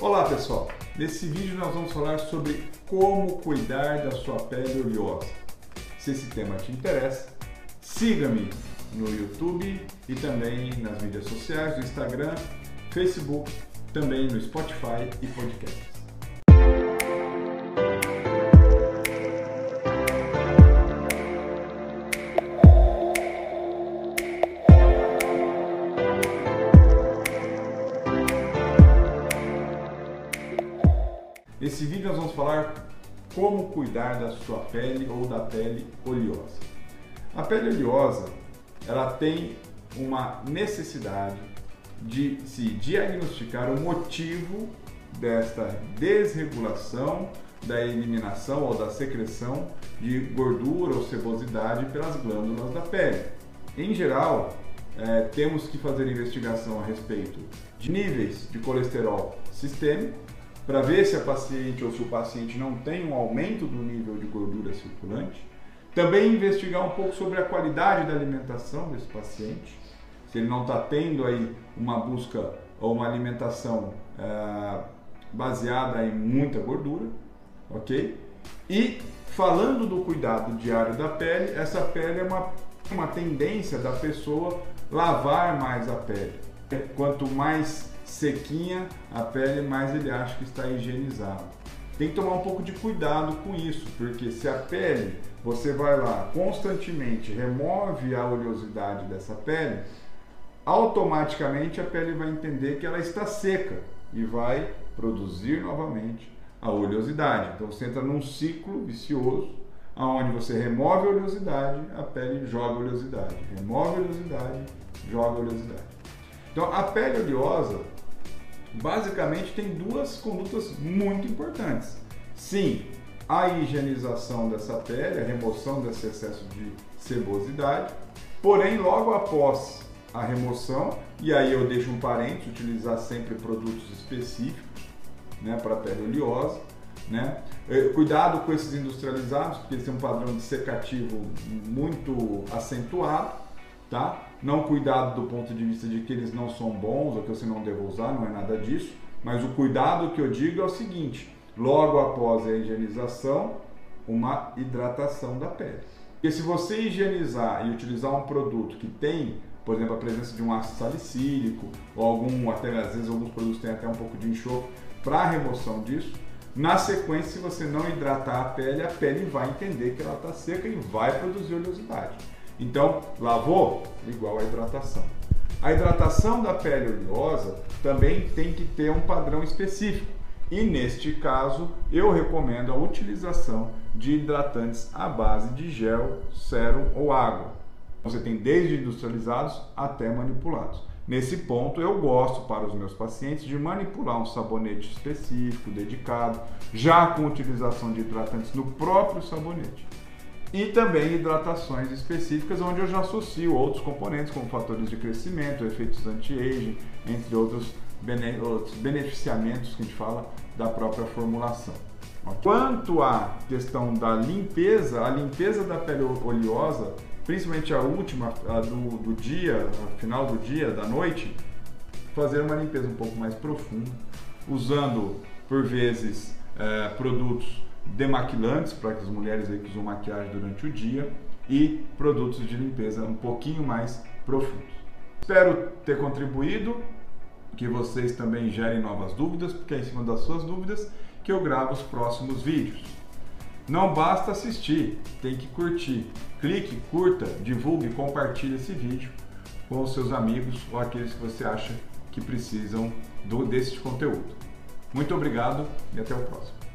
Olá pessoal, nesse vídeo nós vamos falar sobre como cuidar da sua pele oleosa. Se esse tema te interessa, siga-me no YouTube e também nas mídias sociais, no Instagram, Facebook, também no Spotify e podcast. Nesse vídeo nós vamos falar como cuidar da sua pele ou da pele oleosa. A pele oleosa, ela tem uma necessidade de se diagnosticar o motivo desta desregulação da eliminação ou da secreção de gordura ou sebosidade pelas glândulas da pele. Em geral, é, temos que fazer investigação a respeito de níveis de colesterol sistêmico para ver se a paciente ou se o paciente não tem um aumento do nível de gordura circulante. Também investigar um pouco sobre a qualidade da alimentação desse paciente, se ele não está tendo aí uma busca ou uma alimentação é, baseada em muita gordura, ok? E falando do cuidado diário da pele, essa pele é uma, uma tendência da pessoa lavar mais a pele. Quanto mais sequinha a pele, mais ele acha que está higienizado. Tem que tomar um pouco de cuidado com isso, porque se a pele você vai lá constantemente remove a oleosidade dessa pele, automaticamente a pele vai entender que ela está seca e vai produzir novamente a oleosidade. Então você entra num ciclo vicioso aonde você remove a oleosidade, a pele joga oleosidade, remove a oleosidade, joga oleosidade. Então a pele oleosa basicamente tem duas condutas muito importantes. Sim, a higienização dessa pele, a remoção desse excesso de sebosidade, porém logo após a remoção, e aí eu deixo um parênteses, utilizar sempre produtos específicos né, para pele oleosa. Né? Eh, cuidado com esses industrializados, porque eles têm um padrão de secativo muito acentuado tá? Não cuidado do ponto de vista de que eles não são bons ou que você não deve usar, não é nada disso. Mas o cuidado que eu digo é o seguinte: logo após a higienização, uma hidratação da pele. Porque se você higienizar e utilizar um produto que tem, por exemplo, a presença de um ácido salicílico ou algum, até às vezes alguns produtos têm até um pouco de enxofre para remoção disso, na sequência, se você não hidratar a pele, a pele vai entender que ela está seca e vai produzir oleosidade. Então, lavou? Igual a hidratação. A hidratação da pele oleosa também tem que ter um padrão específico. E neste caso, eu recomendo a utilização de hidratantes à base de gel, sérum ou água. Você tem desde industrializados até manipulados. Nesse ponto, eu gosto para os meus pacientes de manipular um sabonete específico, dedicado, já com utilização de hidratantes no próprio sabonete e também hidratações específicas, onde eu já associo outros componentes, como fatores de crescimento, efeitos anti-aging, entre outros, bene outros beneficiamentos que a gente fala da própria formulação. Quanto à questão da limpeza, a limpeza da pele oleosa, principalmente a última a do, do dia, final do dia, da noite, fazer uma limpeza um pouco mais profunda, usando por vezes eh, produtos demaquilantes para as mulheres aí que usam maquiagem durante o dia e produtos de limpeza um pouquinho mais profundos. Espero ter contribuído, que vocês também gerem novas dúvidas, porque é em cima das suas dúvidas que eu gravo os próximos vídeos. Não basta assistir, tem que curtir. Clique, curta, divulgue, compartilhe esse vídeo com os seus amigos ou aqueles que você acha que precisam do, desse conteúdo. Muito obrigado e até o próximo.